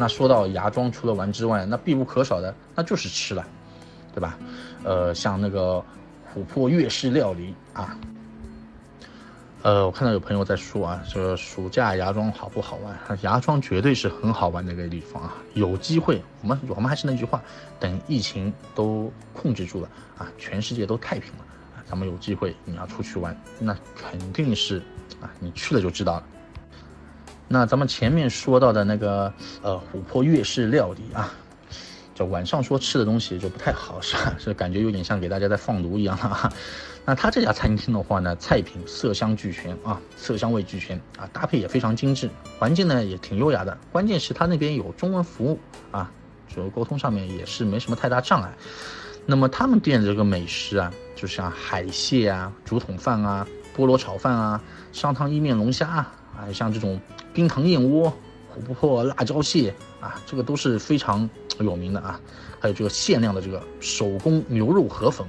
那说到芽庄，除了玩之外，那必不可少的那就是吃了，对吧？呃，像那个琥珀粤式料理啊。呃，我看到有朋友在说啊，说暑假芽庄好不好玩？芽庄绝对是很好玩的一个地方啊！有机会，我们我们还是那句话，等疫情都控制住了啊，全世界都太平了啊，咱们有机会你要出去玩，那肯定是啊，你去了就知道了。那咱们前面说到的那个呃琥珀粤式料理啊。晚上说吃的东西就不太好，是吧？是感觉有点像给大家在放毒一样了。那他这家餐厅的话呢，菜品色香俱全啊，色香味俱全啊，搭配也非常精致，环境呢也挺优雅的。关键是他那边有中文服务啊，就沟通上面也是没什么太大障碍。那么他们店的这个美食啊，就像海蟹啊、竹筒饭啊、菠萝炒饭啊、上汤意面龙虾啊，像这种冰糖燕窝。琥珀辣椒蟹啊，这个都是非常有名的啊，还有这个限量的这个手工牛肉河粉。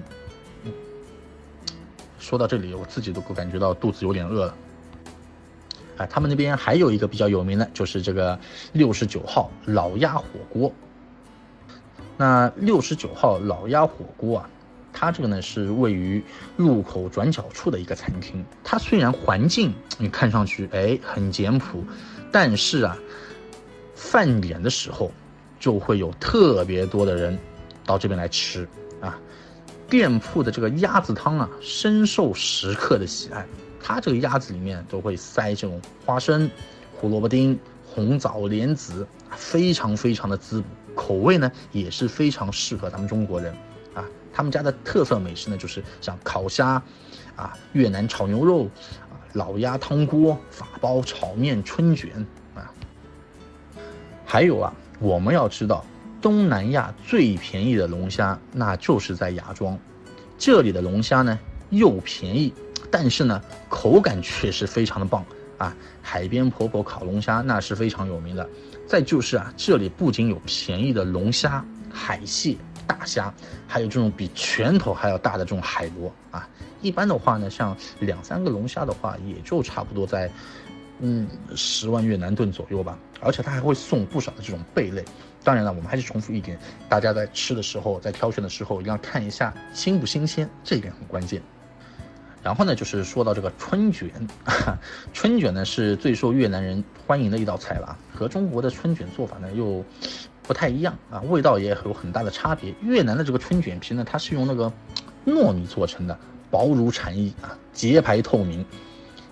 说到这里，我自己都感觉到肚子有点饿了。哎，他们那边还有一个比较有名的，就是这个六十九号老鸭火锅。那六十九号老鸭火锅啊，它这个呢是位于路口转角处的一个餐厅。它虽然环境你看上去哎很简朴。但是啊，饭点的时候，就会有特别多的人到这边来吃啊。店铺的这个鸭子汤啊，深受食客的喜爱。它这个鸭子里面都会塞这种花生、胡萝卜丁、红枣、莲子，非常非常的滋补。口味呢也是非常适合咱们中国人啊。他们家的特色美食呢，就是像烤虾，啊，越南炒牛肉。啊老鸭汤锅、法包炒面、春卷啊，还有啊，我们要知道，东南亚最便宜的龙虾，那就是在芽庄。这里的龙虾呢，又便宜，但是呢，口感却是非常的棒啊！海边婆婆烤龙虾那是非常有名的。再就是啊，这里不仅有便宜的龙虾、海蟹。大虾，还有这种比拳头还要大的这种海螺啊！一般的话呢，像两三个龙虾的话，也就差不多在，嗯，十万越南盾左右吧。而且他还会送不少的这种贝类。当然了，我们还是重复一点，大家在吃的时候，在挑选的时候，一定要看一下新不新鲜，这一点很关键。然后呢，就是说到这个春卷，春卷呢是最受越南人欢迎的一道菜了，和中国的春卷做法呢又。不太一样啊，味道也有很大的差别。越南的这个春卷皮呢，它是用那个糯米做成的，薄如蝉翼啊，洁白透明。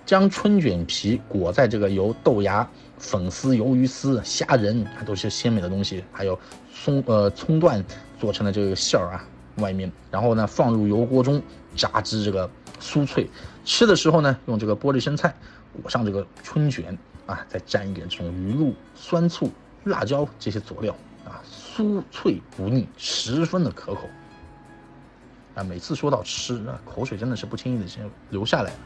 将春卷皮裹在这个由豆芽、粉丝、鱿鱼丝、虾仁，它都是鲜美的东西，还有葱呃葱段做成的这个馅儿啊，外面，然后呢放入油锅中炸至这个酥脆。吃的时候呢，用这个玻璃生菜裹上这个春卷啊，再蘸一点这种鱼露、酸醋、辣椒这些佐料。啊，酥脆不腻，十分的可口。啊，每次说到吃，啊，口水真的是不轻易的先流下来了。